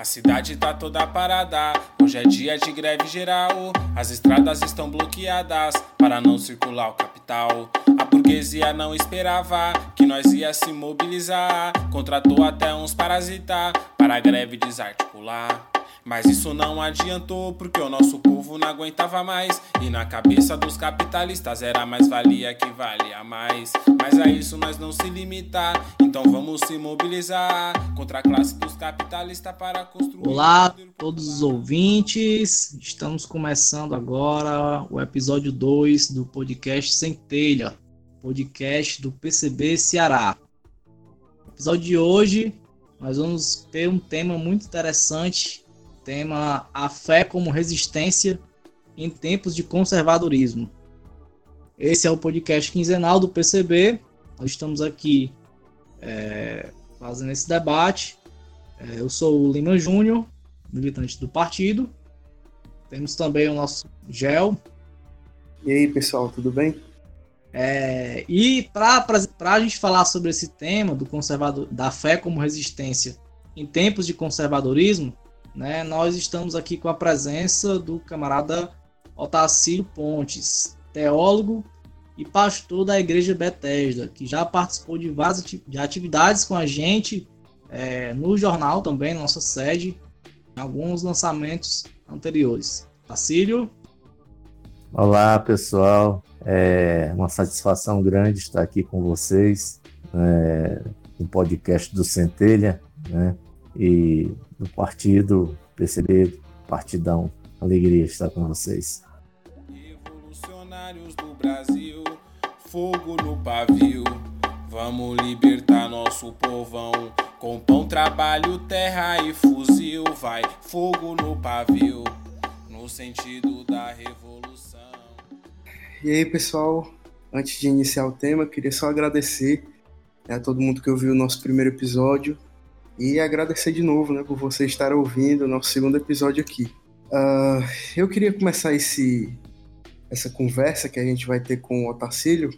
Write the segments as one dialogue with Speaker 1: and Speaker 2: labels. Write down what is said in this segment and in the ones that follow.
Speaker 1: A cidade tá toda parada, hoje é dia de greve geral. As estradas estão bloqueadas para não circular o capital. A burguesia não esperava que nós ia se mobilizar. Contratou até uns parasita para a greve desarticular. Mas isso não adiantou porque o nosso povo não aguentava mais. E na cabeça dos capitalistas era mais valia que valia mais. Mas a isso nós não se limitar. Então vamos se mobilizar contra a classe dos capitalistas para construir.
Speaker 2: Olá, todos os ouvintes. Estamos começando agora o episódio 2 do podcast Centelha, podcast do PCB Ceará. No episódio de hoje, nós vamos ter um tema muito interessante tema A Fé como Resistência em Tempos de Conservadorismo. Esse é o podcast quinzenal do PCB. Nós estamos aqui é, fazendo esse debate. É, eu sou o Lima Júnior, militante do partido. Temos também o nosso Gel.
Speaker 3: E aí, pessoal, tudo bem?
Speaker 2: É, e para a gente falar sobre esse tema do conservador, da fé como resistência em tempos de conservadorismo, né, nós estamos aqui com a presença do camarada Otacílio Pontes, teólogo e pastor da Igreja Bethesda, que já participou de várias de atividades com a gente é, no jornal também, nossa sede, em alguns lançamentos anteriores. Tacílio?
Speaker 4: Olá, pessoal. É uma satisfação grande estar aqui com vocês é, no podcast do Centelha, né? E do partido, PCB, partidão. Alegria estar com vocês.
Speaker 1: Revolucionários do Brasil, fogo no pavio. Vamos libertar nosso povão. Com pão, trabalho, terra e fuzil. Vai, fogo no pavio. No sentido da revolução.
Speaker 3: E aí, pessoal, antes de iniciar o tema, queria só agradecer a todo mundo que ouviu o nosso primeiro episódio e agradecer de novo né, por você estar ouvindo o nosso segundo episódio aqui. Uh, eu queria começar esse, essa conversa que a gente vai ter com o Otacílio,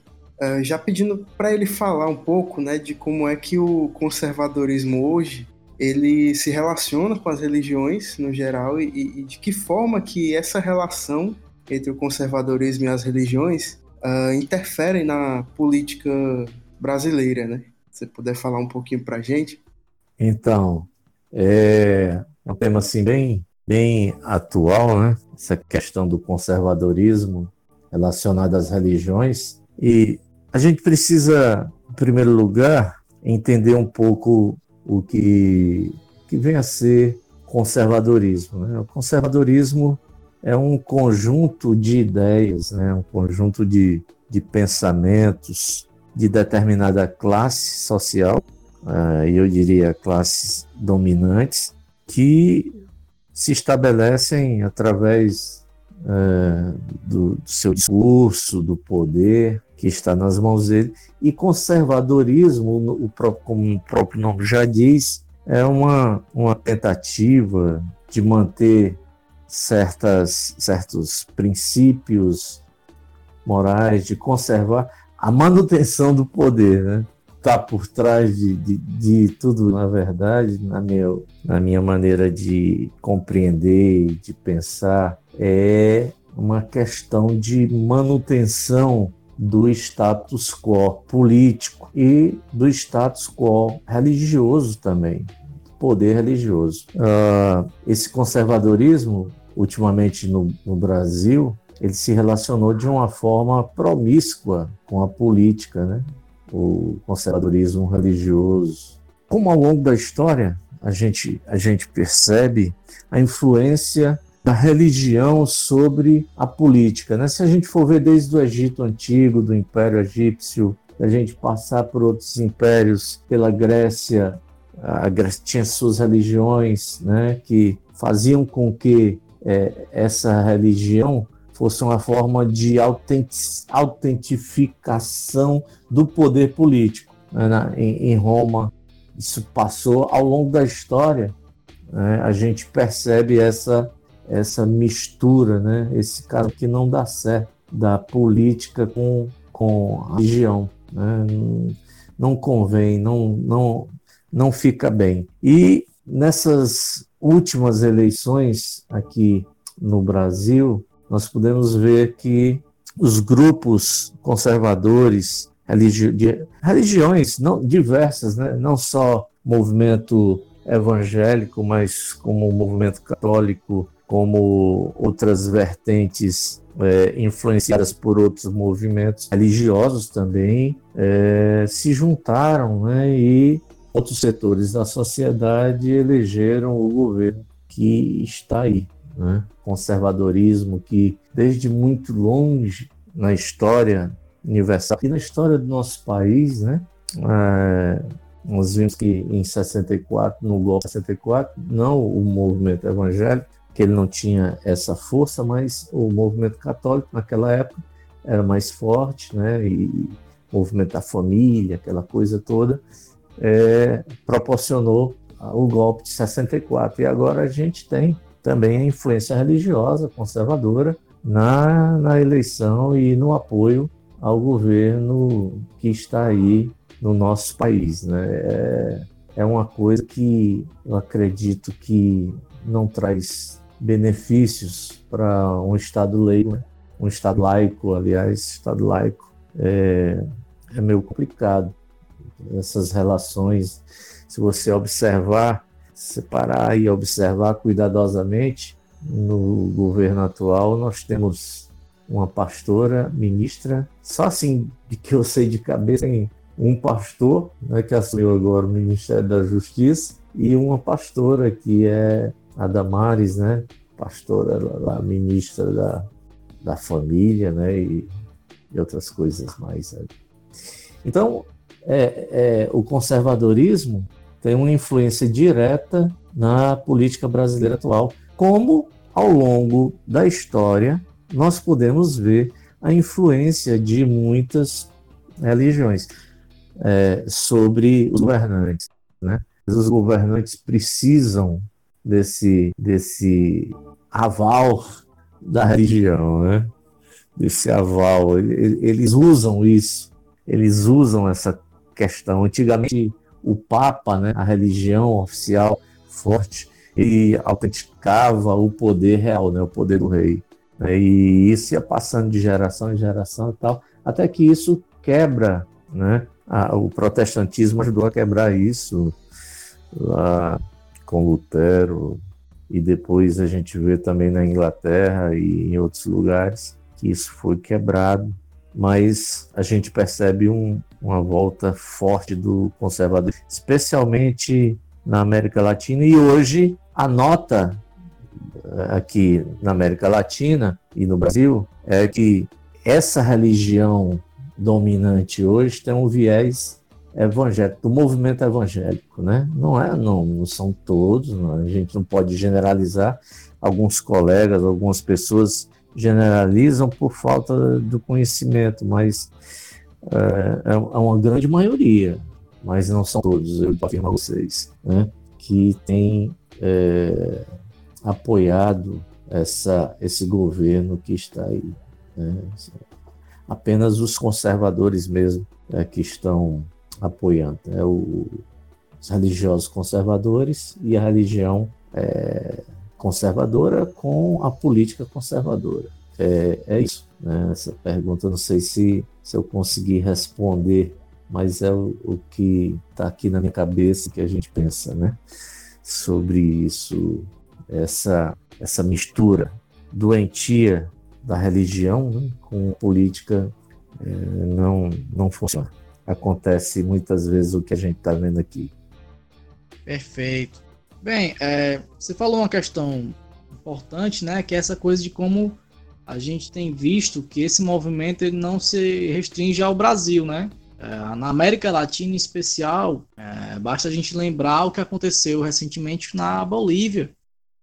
Speaker 3: uh, já pedindo para ele falar um pouco né, de como é que o conservadorismo hoje ele se relaciona com as religiões no geral e, e de que forma que essa relação entre o conservadorismo e as religiões uh, interferem na política brasileira, né? Se você puder falar um pouquinho para gente.
Speaker 4: Então, é um tema assim bem, bem atual, né? Essa questão do conservadorismo relacionado às religiões. E a gente precisa, em primeiro lugar, entender um pouco o que, que vem a ser conservadorismo. Né? O conservadorismo é um conjunto de ideias, né? um conjunto de, de pensamentos de determinada classe social uh, eu diria classes dominantes, que se estabelecem através uh, do, do, seu discurso, do poder que está nas mãos dele, e conservadorismo, o próprio, como o próprio nome já diz, é uma, uma tentativa de manter certas, certos princípios morais, de conservar a manutenção do poder, né? Está por trás de, de, de, tudo, na verdade, na minha, na minha maneira de compreender de pensar, é uma questão de manutenção do status quo político e do status quo religioso também, poder religioso. Uh, esse conservadorismo, ultimamente no, no Brasil, ele se relacionou de uma forma promíscua com a política, né? O conservadorismo religioso. Como ao longo da história a gente, a gente percebe a influência da religião sobre a política. Né? Se a gente for ver desde o Egito Antigo, do Império Egípcio, a gente passar por outros impérios, pela Grécia, a Grécia tinha suas religiões né, que faziam com que é, essa religião fosse uma forma de autentificação do poder político. Né? Em, Roma, isso passou ao longo da história, né? a gente percebe essa, essa mistura, né? esse caso que não dá certo da política com, com a religião. Né? Não, não convém, não, não, não fica bem. E nessas últimas eleições aqui no Brasil, nós podemos ver que os grupos conservadores, religi de religiões não, diversas, né? não só movimento evangélico, mas como movimento católico, como outras vertentes é, influenciadas por outros movimentos religiosos também, é, se juntaram né, e outros setores da sociedade elegeram o governo que está aí. Né? Conservadorismo que, desde muito longe na história universal e na história do nosso país, né? É, nós vimos que em 64, no golpe de 64, não o movimento evangélico, que ele não tinha essa força, mas o movimento católico naquela época era mais forte, né? E o movimento da família, aquela coisa toda, é, proporcionou o golpe de 64. E agora a gente tem também a influência religiosa conservadora na, na eleição e no apoio ao governo que está aí no nosso país. Né? É, é uma coisa que eu acredito que não traz benefícios para um Estado leigo, né? um Estado laico, aliás, Estado laico é, é meio complicado. Essas relações, se você observar, separar e observar cuidadosamente, no governo atual nós temos uma pastora, ministra, só assim de que eu sei de cabeça, tem um pastor, né, que assumiu agora o Ministério da Justiça, e uma pastora que é a Damares, né, pastora lá, ministra da, da família, né, e, e outras coisas mais. Né. Então, é, é, o conservadorismo tem uma influência direta na política brasileira atual, como ao longo da história nós podemos ver a influência de muitas religiões é, sobre os governantes. Né? Os governantes precisam desse, desse aval da religião, né? desse aval. Eles usam isso, eles usam essa questão. Antigamente, o Papa, né, a religião oficial forte, ele autenticava o poder real, né, o poder do rei. Né, e isso ia passando de geração em geração e tal, até que isso quebra, né? O protestantismo ajudou a quebrar isso lá com Lutero, e depois a gente vê também na Inglaterra e em outros lugares que isso foi quebrado, mas a gente percebe um, uma volta forte do conservadorismo, especialmente na América Latina, e hoje a nota eh, aqui na América Latina e no Brasil é que essa religião dominante hoje tem um viés evangélico, do movimento evangélico, né? Não é, não, não são todos, não, a gente não pode generalizar. Alguns colegas, algumas pessoas generalizam por falta do conhecimento, mas é, é uma grande maioria, mas não são todos, eu afirmo a vocês, né? Que tem é, apoiado essa, esse governo que está aí. Né? Apenas os conservadores mesmo é, que estão apoiando. É o, os religiosos conservadores e a religião é, conservadora com a política conservadora. É, é isso. Né? Essa pergunta, não sei se, se eu consegui responder, mas é o, o que está aqui na minha cabeça que a gente pensa, né? sobre isso, essa, essa mistura doentia da religião né, com política é, não, não funciona. Acontece muitas vezes o que a gente está vendo aqui.
Speaker 2: Perfeito. Bem, é, você falou uma questão importante, né, que é essa coisa de como a gente tem visto que esse movimento ele não se restringe ao Brasil, né? É, na América Latina em especial, é, basta a gente lembrar o que aconteceu recentemente na Bolívia,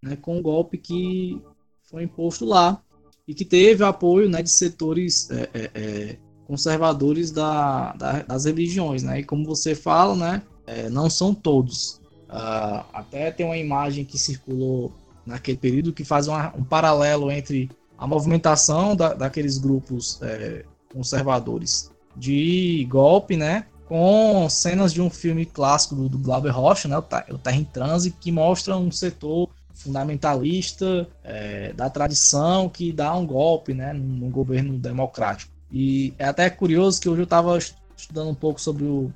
Speaker 2: né, com o golpe que foi imposto lá e que teve apoio né, de setores é, é, é conservadores da, da, das religiões. Né? E como você fala, né, é, não são todos. Uh, até tem uma imagem que circulou naquele período que faz uma, um paralelo entre a movimentação da, daqueles grupos conservadores de golpe, né? com cenas de um filme clássico do, do Glauber Rocha, né, o, Terra em Transe, que mostra um setor fundamentalista é, da tradição que dá um golpe né, no governo democrático. E é até curioso que hoje eu estava estudando um pouco sobre o,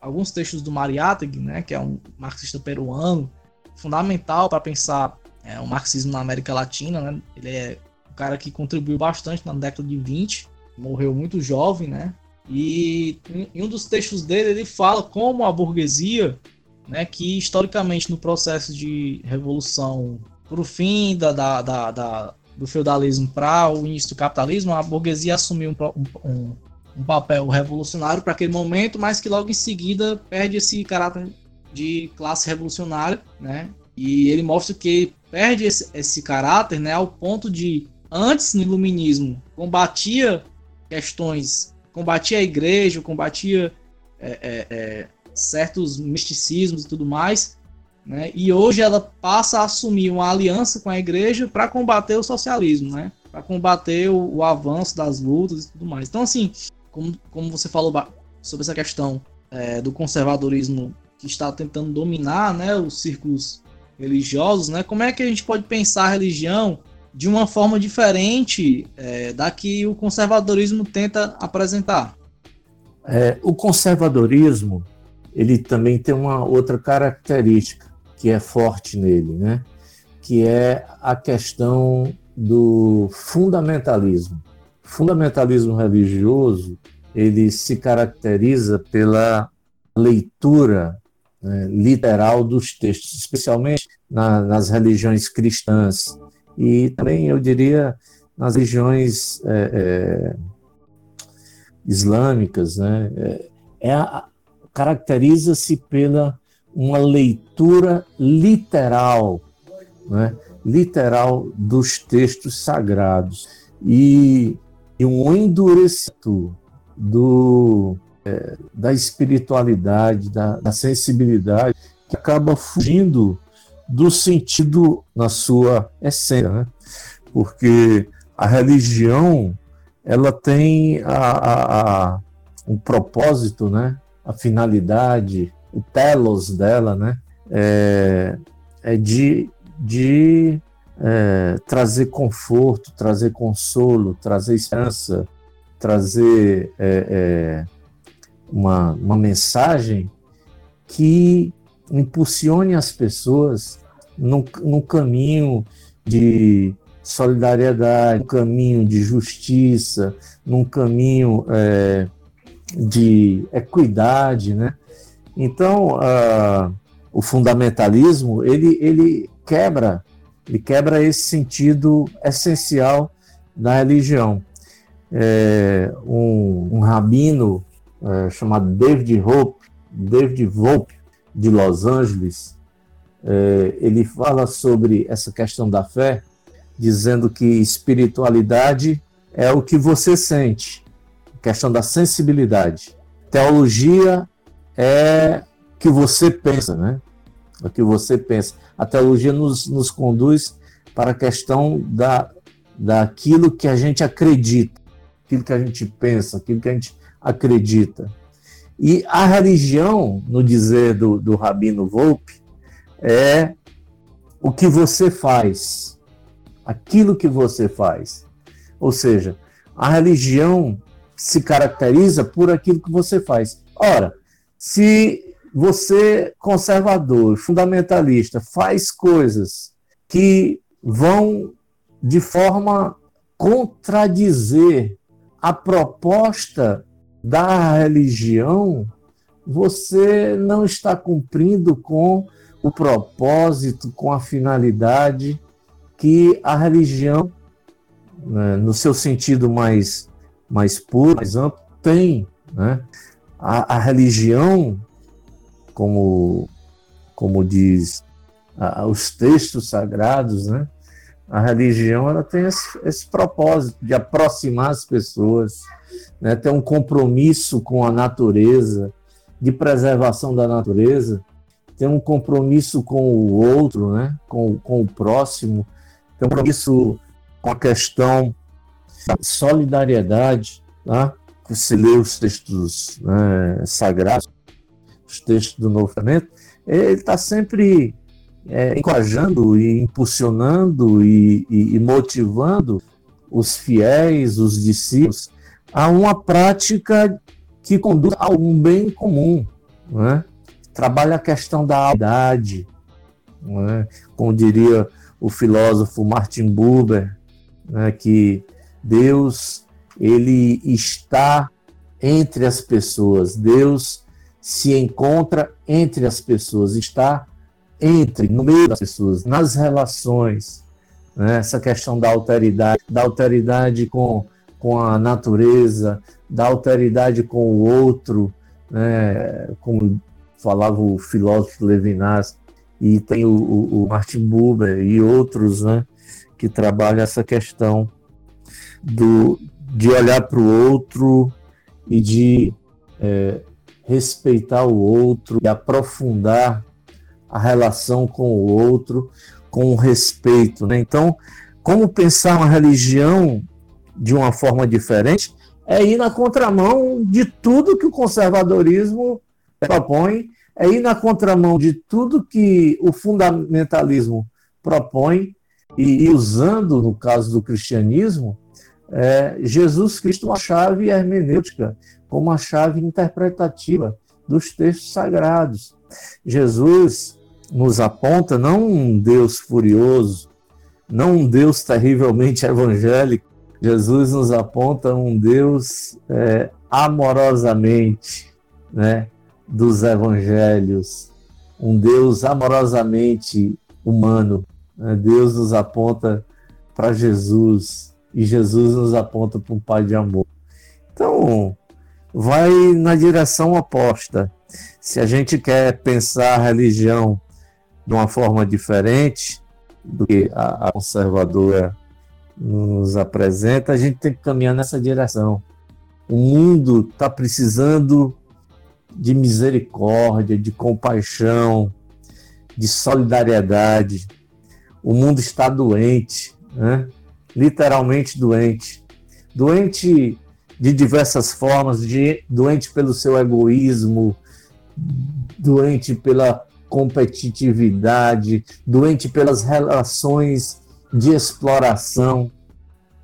Speaker 2: alguns textos do Mariátegui, né, que é um marxista peruano, fundamental para pensar é, o marxismo na América Latina. Né? Ele é cara que contribuiu bastante na década de 20, morreu muito jovem, né? E em um dos textos dele ele fala como a burguesia né, que historicamente no processo de revolução para o fim da, da, da, da do feudalismo para o início do capitalismo, a burguesia assumiu um, um, um papel revolucionário para aquele momento, mas que logo em seguida perde esse caráter de classe revolucionária, né? E ele mostra que perde esse, esse caráter, né, ao ponto de antes no iluminismo combatia questões, combatia a igreja, combatia é, é, é, certos misticismos e tudo mais, né? E hoje ela passa a assumir uma aliança com a igreja para combater o socialismo, né? Para combater o, o, avanço das lutas e tudo mais. Então, assim, como, como você falou sobre essa questão é, do conservadorismo que está tentando dominar, né, os círculos religiosos, né? Como é que a gente pode pensar a religião de uma forma diferente é, da que o conservadorismo tenta apresentar?
Speaker 4: É, o conservadorismo ele também tem uma outra característica que é forte nele, né? que é a questão do fundamentalismo. O fundamentalismo religioso ele se caracteriza pela leitura né, literal dos textos, especialmente na, nas religiões cristãs e também eu diria nas religiões é, é, islâmicas, né? É, é caracteriza-se pela uma leitura literal, né? literal dos textos sagrados e, e um endurecimento do, é, da espiritualidade, da, da sensibilidade, que acaba fugindo do sentido na sua essência, né? porque a religião ela tem a, a, a, um propósito, né? a finalidade, o telos dela, né? é, é de, de é, trazer conforto, trazer consolo, trazer esperança, trazer é, é uma, uma mensagem que impulsione as pessoas no, no caminho de solidariedade, no caminho de justiça, num caminho é, de equidade, né? Então, uh, o fundamentalismo ele, ele quebra, ele quebra esse sentido essencial da religião. É, um, um, rabino é, chamado David Hope, David Volpe, de Los Angeles, é, ele fala sobre essa questão da fé, dizendo que espiritualidade é o que você sente, questão da sensibilidade. Teologia é o que você pensa, né? O que você pensa. A teologia nos, nos conduz para a questão da, daquilo que a gente acredita, aquilo que a gente pensa, aquilo que a gente acredita. E a religião, no dizer do, do Rabino Volpe, é o que você faz, aquilo que você faz. Ou seja, a religião se caracteriza por aquilo que você faz. Ora, se você, conservador, fundamentalista, faz coisas que vão de forma contradizer a proposta da religião, você não está cumprindo com o propósito, com a finalidade que a religião, né, no seu sentido mais, mais puro, mais amplo, tem. Né? A, a religião, como, como diz a, os textos sagrados, né? a religião ela tem esse, esse propósito de aproximar as pessoas, né, ter um compromisso com a natureza, de preservação da natureza, ter um compromisso com o outro, né, com, com o próximo, ter um compromisso com a questão da solidariedade, tá? se lê os textos né, sagrados, os textos do Novo Testamento, ele está sempre é, encorajando e impulsionando e, e, e, motivando os fiéis, os discípulos, a uma prática que conduz a um bem comum. Né? Trabalha a questão da idade, né? como diria o filósofo Martin Buber, né? que Deus ele está entre as pessoas, Deus se encontra entre as pessoas, está entre, no meio das pessoas, nas relações, né? essa questão da alteridade, da alteridade com, com a natureza, da alteridade com o outro, né? como falava o filósofo Levinas, e tem o, o, o Martin Buber e outros né? que trabalham essa questão do, de olhar para o outro e de é, respeitar o outro e aprofundar a relação com o outro com respeito. Né? Então, como pensar uma religião de uma forma diferente é ir na contramão de tudo que o conservadorismo propõe, é ir na contramão de tudo que o fundamentalismo propõe, e, e usando, no caso do cristianismo, é, Jesus Cristo uma chave hermenêutica, como uma chave interpretativa dos textos sagrados. Jesus nos aponta não um Deus furioso, não um Deus terrivelmente evangélico, Jesus nos aponta um Deus é, amorosamente né, dos evangelhos, um Deus amorosamente humano. Né? Deus nos aponta para Jesus e Jesus nos aponta para um Pai de amor. Então, vai na direção oposta. Se a gente quer pensar a religião de uma forma diferente do que a, a conservadora nos apresenta, a gente tem que caminhar nessa direção. O mundo está precisando de misericórdia, de compaixão, de solidariedade. O mundo está doente, né? literalmente doente. Doente de diversas formas, de, doente pelo seu egoísmo, doente pela competitividade, doente pelas relações de exploração,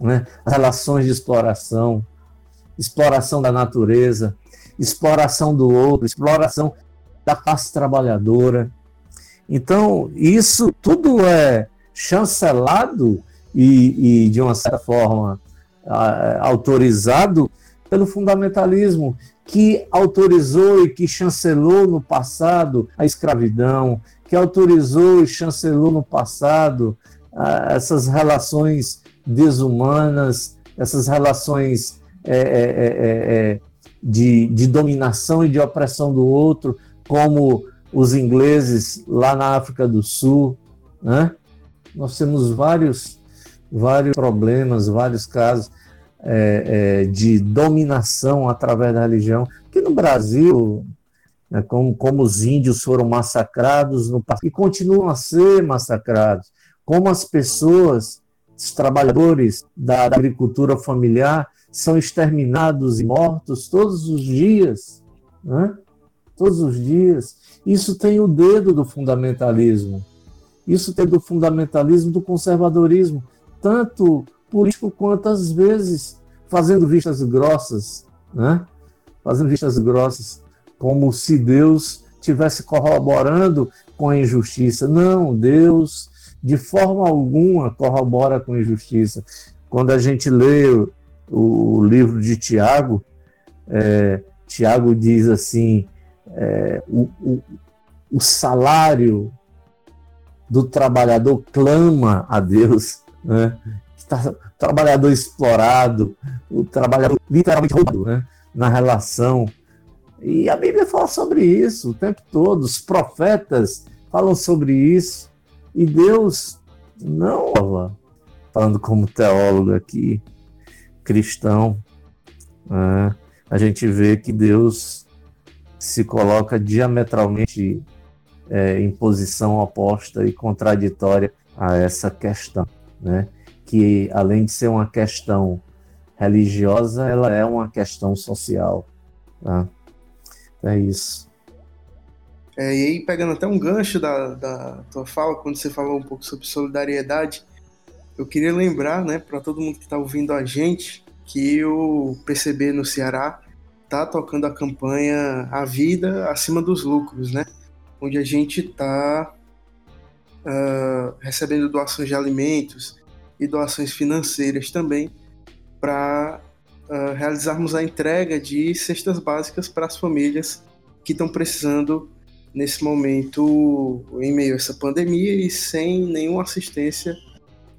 Speaker 4: né? relações de exploração, exploração da natureza, exploração do outro, exploração da classe trabalhadora. Então, isso tudo é chancelado e, e de uma certa forma, autorizado pelo fundamentalismo, que autorizou e que chancelou no passado a escravidão, que autorizou e chancelou no passado essas relações desumanas, essas relações é, é, é, é, de, de dominação e de opressão do outro, como os ingleses lá na África do Sul. Né? Nós temos vários vários problemas, vários casos é, é, de dominação através da religião, que no Brasil, né, como, como os índios foram massacrados no e continuam a ser massacrados, como as pessoas, os trabalhadores da, agricultura familiar são exterminados e mortos todos os dias, né? todos os dias. Isso tem o dedo do fundamentalismo. Isso tem do fundamentalismo, do conservadorismo tanto político quanto às vezes fazendo vistas grossas, né? Fazendo vistas grossas, como se Deus tivesse corroborando com a injustiça. Não, Deus de forma alguma corrobora com injustiça. Quando a gente lê o, o livro de Tiago, é, Tiago diz assim: é, o, o, o salário do trabalhador clama a Deus né? Tá, trabalhador explorado, o trabalhador literalmente roubado né? na relação. E a Bíblia fala sobre isso o tempo todo, os profetas falam sobre isso, e Deus não, falando como teólogo aqui, cristão, né? a gente vê que Deus se coloca diametralmente é, em posição oposta e contraditória a essa questão né? que além de ser uma questão religiosa ela é uma questão social. Tá? É isso.
Speaker 3: É, e aí, pegando até um gancho da, da tua fala, quando você falou um pouco sobre solidariedade, eu queria lembrar, né, para todo mundo que está ouvindo a gente, que o PCB no Ceará está tocando a campanha A Vida Acima dos Lucros, né? Onde a gente está uh, ah, recebendo doações de alimentos e doações financeiras também para uh, ah, realizarmos a entrega de cestas básicas para as famílias que estão precisando nesse momento em meio a essa pandemia e sem nenhuma assistência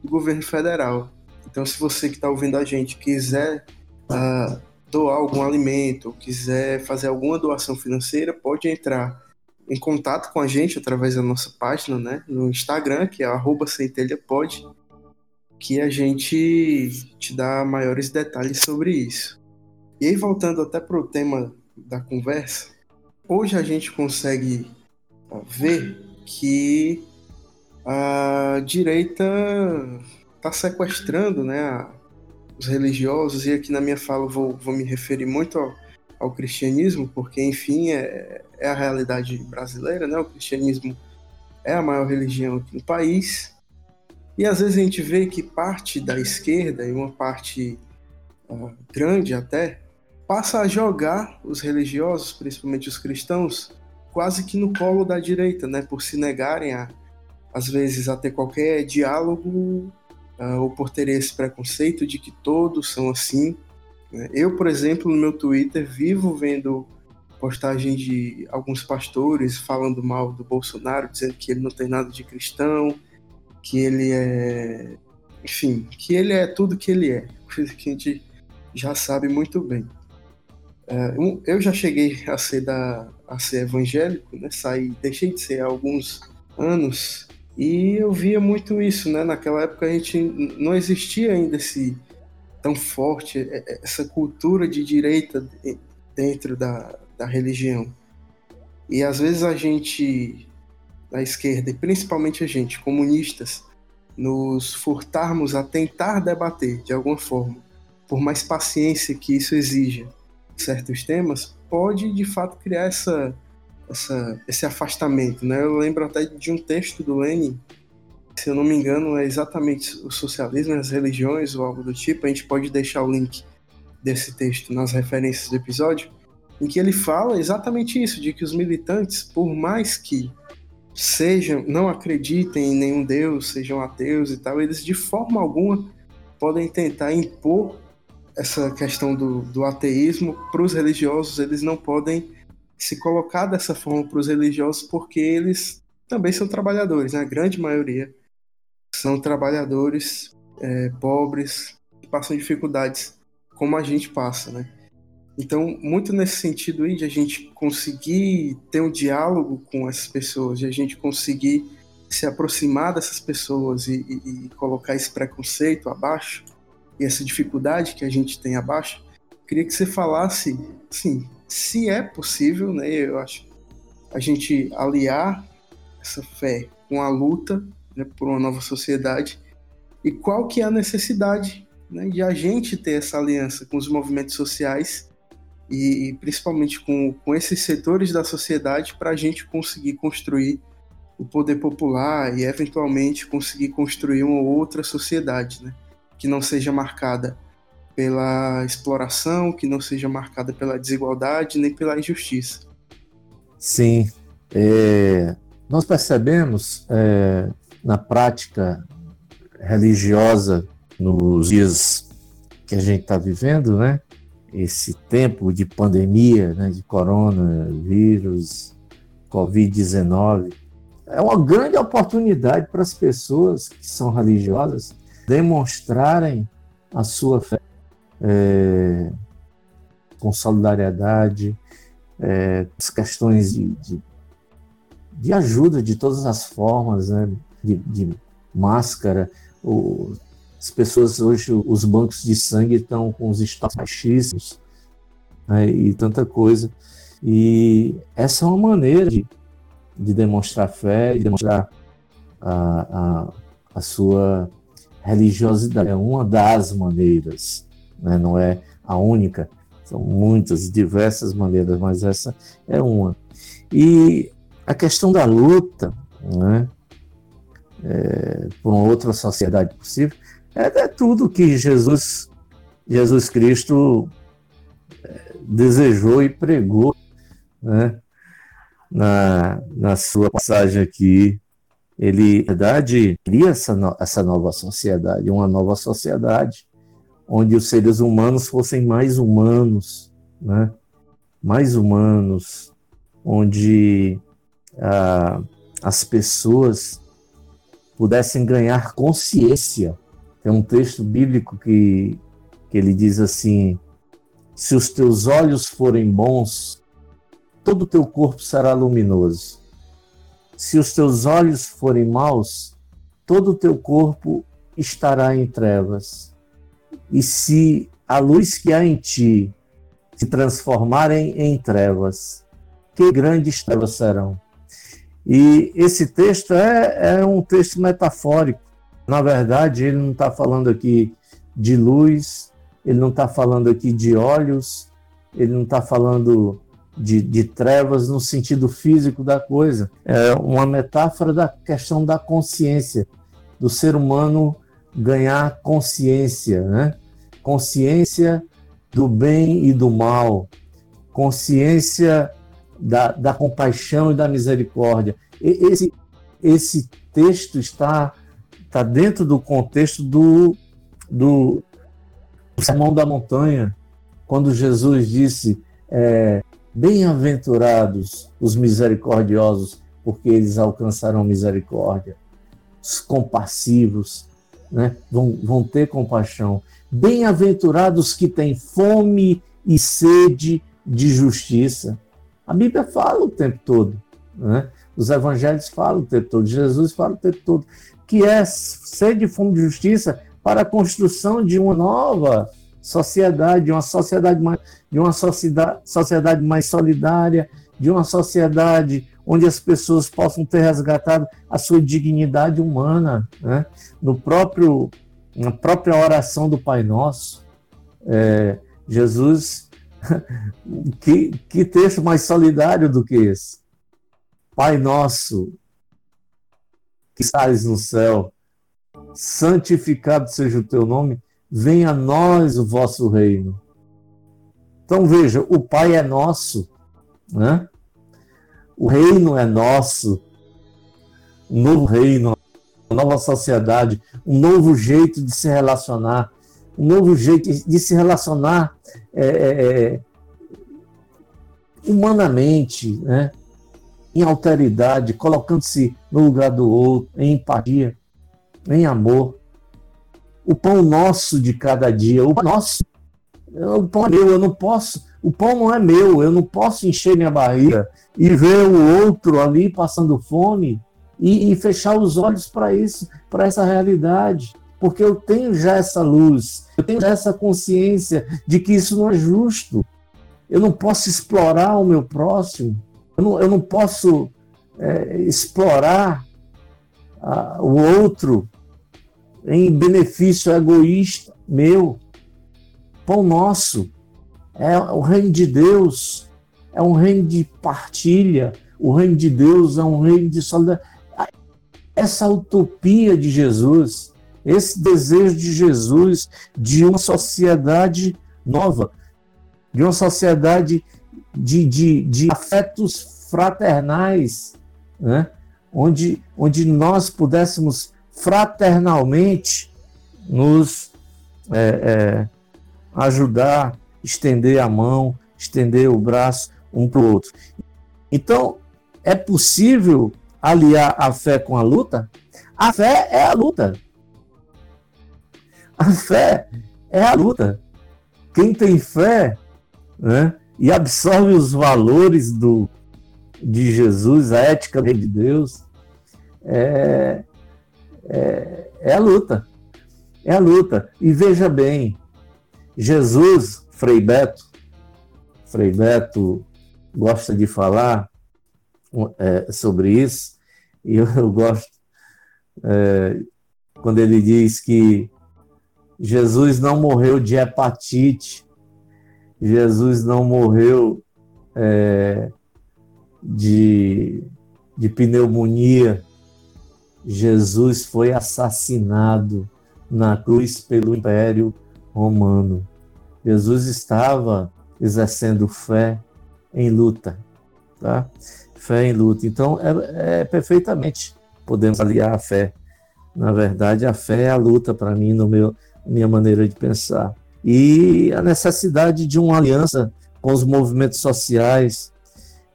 Speaker 3: do governo federal. Então, se você que está ouvindo a gente quiser uh, doar algum alimento, quiser fazer alguma doação financeira, pode entrar em contato com a gente através da nossa página, né, no Instagram, que é @centelhapod, que a gente te dá maiores detalhes sobre isso. E aí voltando até para o tema da conversa, hoje a gente consegue ver que a direita está sequestrando né, os religiosos, e aqui na minha fala vou, vou me referir muito ao, ao cristianismo, porque, enfim, é, é, a realidade brasileira, né? O cristianismo é a maior religião aqui no país. E às vezes a gente vê que parte da esquerda, e uma parte uh, grande até, passa a jogar os religiosos, principalmente os cristãos, quase que no colo da direita, né? Por se negarem a, às vezes, a ter qualquer diálogo uh, ou por ter esse preconceito de que todos são assim. Né? Eu, por exemplo, no meu Twitter, vivo vendo postagem de alguns pastores falando mal do Bolsonaro, dizendo que ele não tem nada de cristão, que ele é. Enfim, que ele é tudo que ele é, coisa que a gente já sabe muito bem. Uh, eu já cheguei a ser, da, a ser evangélico, né? Saí, deixei de ser há alguns anos e eu via muito isso, né? Naquela época a gente não existia ainda esse tão forte é, é, essa cultura de direita dentro da, da religião. E às vezes a gente da esquerda, e principalmente a gente, comunistas, nos furtarmos a tentar debater de alguma forma, por mais paciência que isso exija certos temas, pode de fato criar essa essa, esse afastamento. Né? Eu lembro até de um texto do Lenin, se eu não me engano, é exatamente o socialismo, as religiões ou algo do tipo. A gente pode deixar o link desse texto nas referências do episódio, em que ele fala exatamente isso, de que os militantes, por mais que sejam, não acreditem em nenhum Deus, sejam ateus e tal, eles de forma alguma podem tentar impor essa questão do, do ateísmo para os religiosos, eles não podem se colocar dessa forma para os religiosos, porque eles também são trabalhadores, né? a grande maioria são trabalhadores é, pobres que passam dificuldades como a gente passa, né? Então, muito nesse sentido aí de a gente conseguir ter um diálogo com essas pessoas, de a gente conseguir se aproximar dessas pessoas e, e, e colocar esse preconceito abaixo e essa dificuldade que a gente tem abaixo, queria que você falasse, assim, se é possível, né, eu acho, a gente aliar essa fé com a luta né, por uma nova sociedade e qual que é a necessidade né, de a gente ter essa aliança com os movimentos sociais e, principalmente com, com esses setores da sociedade para a gente conseguir construir o poder popular e eventualmente conseguir construir uma outra sociedade, né, que não seja marcada pela exploração, que não seja marcada pela desigualdade nem pela injustiça.
Speaker 4: Sim, é, nós percebemos é, na prática religiosa nos dias que a gente está vivendo, né? Esse tempo de pandemia, né, de coronavírus, Covid-19, é uma grande oportunidade para as pessoas que são religiosas demonstrarem a sua fé é, com solidariedade, é, as questões de, de, de, ajuda de todas as formas, né, de, de máscara. O, as pessoas hoje, os bancos de sangue estão com os estoques baixíssimos né, e tanta coisa. E essa é uma maneira de, de demonstrar fé, de demonstrar a, a, a sua religiosidade. É uma das maneiras né? não é a única, são muitas, diversas maneiras, mas essa é uma. E a questão da luta, né? É, por uma outra sociedade possível, é, é tudo que Jesus, Jesus Cristo é, desejou e pregou, né? Na, na sua passagem aqui ele, na verdade, cria essa, no, essa nova sociedade, uma nova sociedade onde os seres humanos fossem mais humanos, né? mais humanos, onde ah, as pessoas pudessem ganhar consciência. Tem um texto bíblico que, que ele diz assim: se os teus olhos forem bons, todo o teu corpo será luminoso. Se os teus olhos forem maus, todo o teu corpo estará em trevas. E se a luz que há em ti se transformarem em trevas, que grandes trevas serão. E esse texto é, é um texto metafórico. Na verdade, ele não está falando aqui de luz, ele não está falando aqui de olhos, ele não está falando de, de trevas no sentido físico da coisa. É uma metáfora da questão da consciência, do ser humano ganhar consciência, né? Consciência do bem e do mal, consciência da, da compaixão e da misericórdia. E, esse, esse texto está, está dentro do contexto do, do, Sermão da Montanha, quando Jesus disse: é, Bem-aventurados os misericordiosos, porque eles alcançarão misericórdia. Os compassivos né, vão, vão ter compaixão. Bem-aventurados que têm fome e sede de justiça. A Bíblia fala o tempo todo, né? os evangelhos falam o tempo todo, Jesus fala o tempo todo, que é sede e fome de justiça para a construção de uma nova sociedade, de uma sociedade mais, de uma sociedade, sociedade mais solidária, de uma sociedade onde as pessoas possam ter resgatado a sua dignidade humana, né? no próprio na própria oração do Pai Nosso, é, Jesus, que, que texto mais solidário do que esse? Pai Nosso, que estás no céu, santificado seja o teu nome, venha a nós o vosso reino. Então veja, o Pai é nosso, né? o reino é nosso, um novo reino, uma nova sociedade, um novo jeito de se relacionar, um novo jeito de se relacionar é, é, é humanamente, né? em alteridade, colocando-se no lugar do outro, em empatia, em amor o pão nosso de cada dia, o nosso. O pão é meu, eu não posso. O pão não é meu, eu não posso encher minha barriga e ver o outro ali passando fome e, e fechar os olhos para isso, para essa realidade. Porque eu tenho já essa luz, eu tenho já essa consciência de que isso não é justo. Eu não posso explorar o meu próximo, eu não, eu não posso é, explorar a, o outro em benefício egoísta meu. Pão nosso é o reino de Deus, é um reino de partilha, o reino de Deus é um reino de solidariedade. Essa utopia de Jesus, esse desejo de Jesus de uma sociedade nova, de uma sociedade de, de, de afetos fraternais, né? onde, onde nós pudéssemos fraternalmente nos é, é, ajudar, estender a mão, estender o braço um para o outro. Então, é possível aliar a fé com a luta? A fé é a luta. A fé é a luta. Quem tem fé né, e absorve os valores do, de Jesus, a ética de Deus, é, é, é a luta. É a luta. E veja bem, Jesus, Frei Beto, Frei Beto gosta de falar é, sobre isso, e eu, eu gosto é, quando ele diz que Jesus não morreu de hepatite, Jesus não morreu é, de, de pneumonia, Jesus foi assassinado na cruz pelo Império Romano. Jesus estava exercendo fé em luta, tá? Fé em luta. Então, é, é perfeitamente podemos aliar a fé. Na verdade, a fé é a luta para mim, no meu minha maneira de pensar. E a necessidade de uma aliança com os movimentos sociais.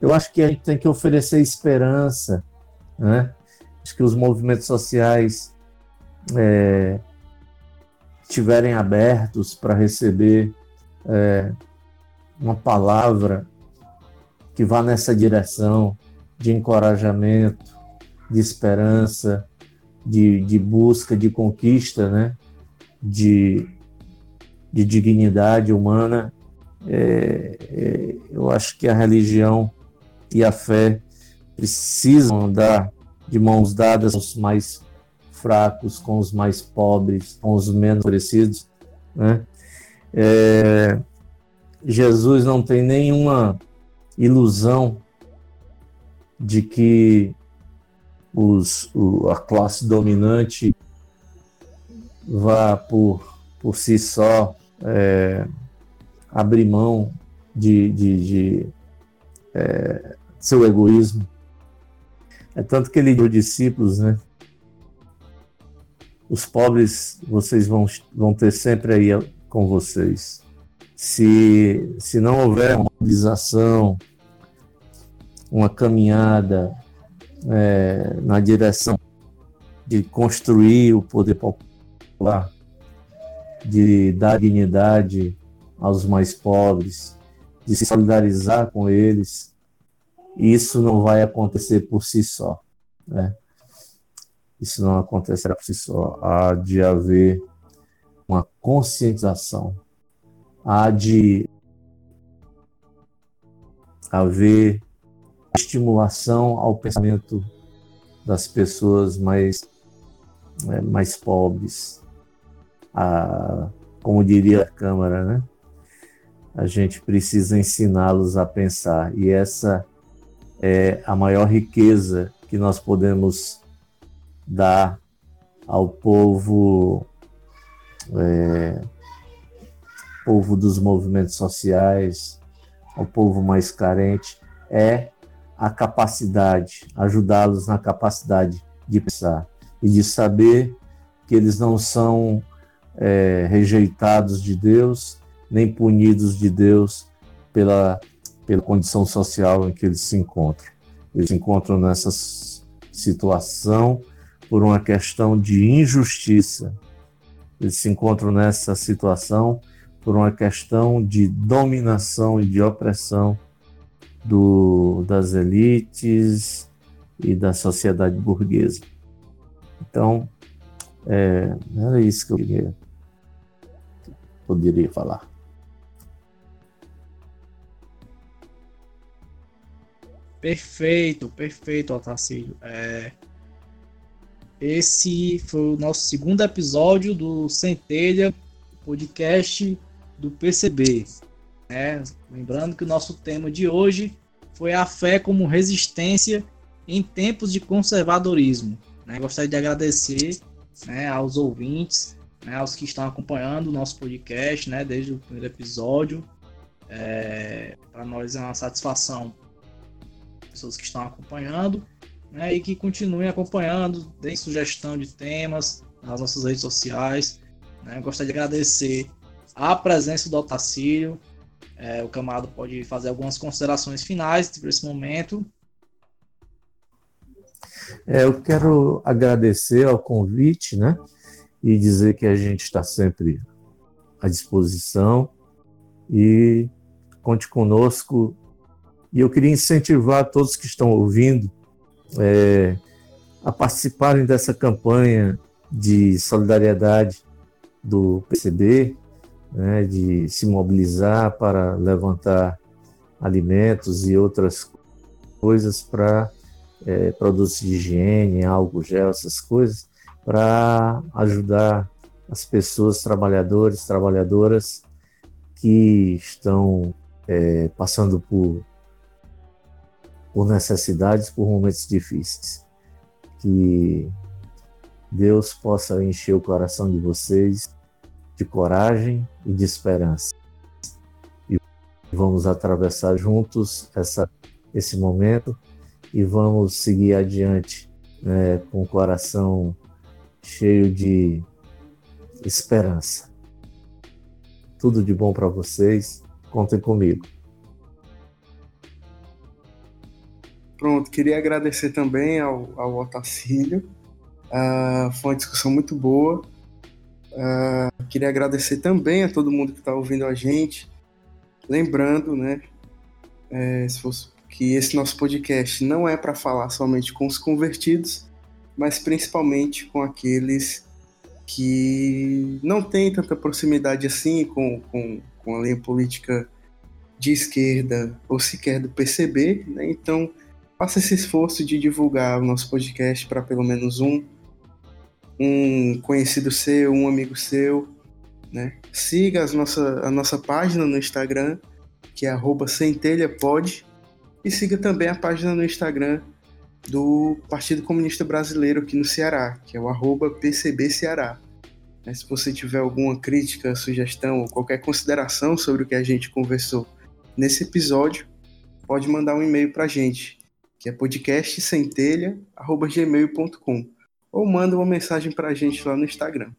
Speaker 4: Eu acho que a gente tem que oferecer esperança, né? Que os movimentos sociais é, estiverem abertos para receber é, uma palavra que vá nessa direção de encorajamento, de esperança, de, de busca, de conquista, né? de, de dignidade humana, é, é, eu acho que a religião e a fé precisam andar de mãos dadas com os mais fracos, com os mais pobres, com os menos favorecidos. Né? É, Jesus não tem nenhuma ilusão de que os, o, a classe dominante vá por, por si só é, abrir mão de, de, de é, seu egoísmo. É tanto que ele deu discípulos, né? Os pobres vocês vão, vão ter sempre aí com vocês. Se, se não houver uma mobilização, uma caminhada é, na direção de construir o poder popular, de dar dignidade aos mais pobres, de se solidarizar com eles, isso não vai acontecer por si só. Né? Isso não acontecerá por si só. Há de haver uma conscientização, há de haver estimulação ao pensamento das pessoas mais, é, mais pobres. A, como diria a Câmara, né? A gente precisa ensiná-los a pensar. E essa é a maior riqueza que nós podemos dar ao povo, é, povo dos movimentos sociais, ao povo mais carente, é a capacidade, ajudá-los na capacidade de pensar e de saber que eles não são é, rejeitados de Deus, nem punidos de Deus pela, pela condição social em que eles se encontram. Eles se encontram nessa situação por uma questão de injustiça. Eles se encontram nessa situação por uma questão de dominação e de opressão do, das elites e da sociedade burguesa. Então, é, era isso que eu queria, poderia falar.
Speaker 2: Perfeito, perfeito, Otacílio. É, esse foi o nosso segundo episódio do Centelha, podcast do PCB. É, lembrando que o nosso tema de hoje foi a fé como resistência em tempos de conservadorismo. Né? Gostaria de agradecer né, aos ouvintes, né, aos que estão acompanhando o nosso podcast né, desde o primeiro episódio. É, Para nós é uma satisfação pessoas que estão acompanhando né, e que continuem acompanhando, deem sugestão de temas nas nossas redes sociais. Né? Gostaria de agradecer a presença do Otacílio, é, o camarada pode fazer algumas considerações finais por esse momento.
Speaker 4: É, eu quero agradecer ao convite, né? E dizer que a gente está sempre à disposição e conte conosco. E eu queria incentivar todos que estão ouvindo é, a participarem dessa campanha de solidariedade do PCB, né, de se mobilizar para levantar alimentos e outras coisas para é, produtos de higiene, álcool gel, essas coisas, para ajudar as pessoas, trabalhadores, trabalhadoras que estão é, passando por, por necessidades, por momentos difíceis. Que Deus possa encher o coração de vocês de coragem e de esperança. E vamos atravessar juntos essa, esse momento e vamos seguir adiante né, com o coração cheio de esperança. Tudo de bom para vocês. Contem comigo.
Speaker 3: Pronto, queria agradecer também ao, ao Otacílio. Uh, foi uma discussão muito boa. Uh, queria agradecer também a todo mundo que está ouvindo a gente. Lembrando, né, é, fosse, que esse nosso podcast não é para falar somente com os convertidos, mas principalmente com aqueles que não têm tanta proximidade assim com, com, com a linha política de esquerda ou sequer do PCB, né? Então, faça esse esforço de divulgar o nosso podcast para pelo menos um, um conhecido seu, um amigo seu, né? Siga as nossa, a nossa página no Instagram, que é centelhapod, e siga também a página no Instagram do Partido Comunista Brasileiro aqui no Ceará, que é o arroba PCB Ceará. Né, se você tiver alguma crítica, sugestão ou qualquer consideração sobre o que a gente conversou nesse episódio, pode mandar um e-mail para a gente, que é podcastcentelha.gmail.com ou manda uma mensagem para a gente lá no Instagram.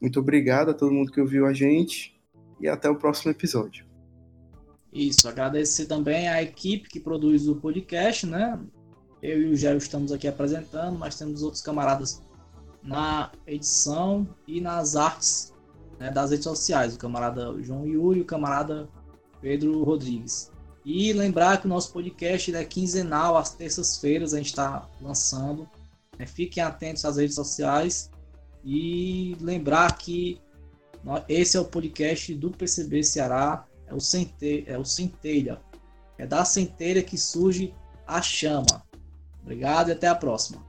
Speaker 3: Muito obrigado a todo mundo que ouviu a gente e até o próximo episódio.
Speaker 2: Isso, agradecer também à equipe que produz o podcast, né? Eu e o Jair estamos aqui apresentando, mas temos outros camaradas na edição e nas artes né, das redes sociais, o camarada João Yuri e o camarada Pedro Rodrigues. E lembrar que o nosso podcast é quinzenal, às terças-feiras a gente está lançando. Né, fiquem atentos às redes sociais e lembrar que esse é o podcast do PCB Ceará, é o, Cente, é o Centelha. É da centelha que surge a chama. Obrigado e até a próxima.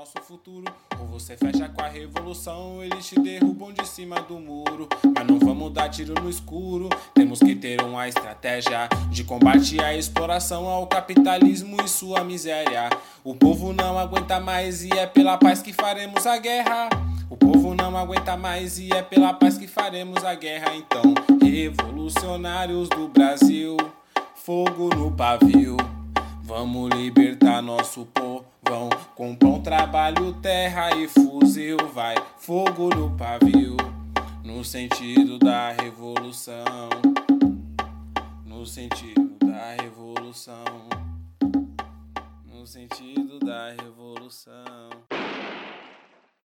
Speaker 1: Nosso futuro. Ou você fecha com a revolução, eles te derrubam de cima do muro. Mas não vamos dar tiro no escuro, temos que ter uma estratégia de combate à exploração, ao capitalismo e sua miséria. O povo não aguenta mais e é pela paz que faremos a guerra. O povo não aguenta mais e é pela paz que faremos a guerra. Então, revolucionários do Brasil, fogo no pavio. Vamos libertar nosso com pão, trabalho, terra e fuzil. Vai fogo no pavio, no sentido da revolução. No sentido da revolução. No sentido da revolução.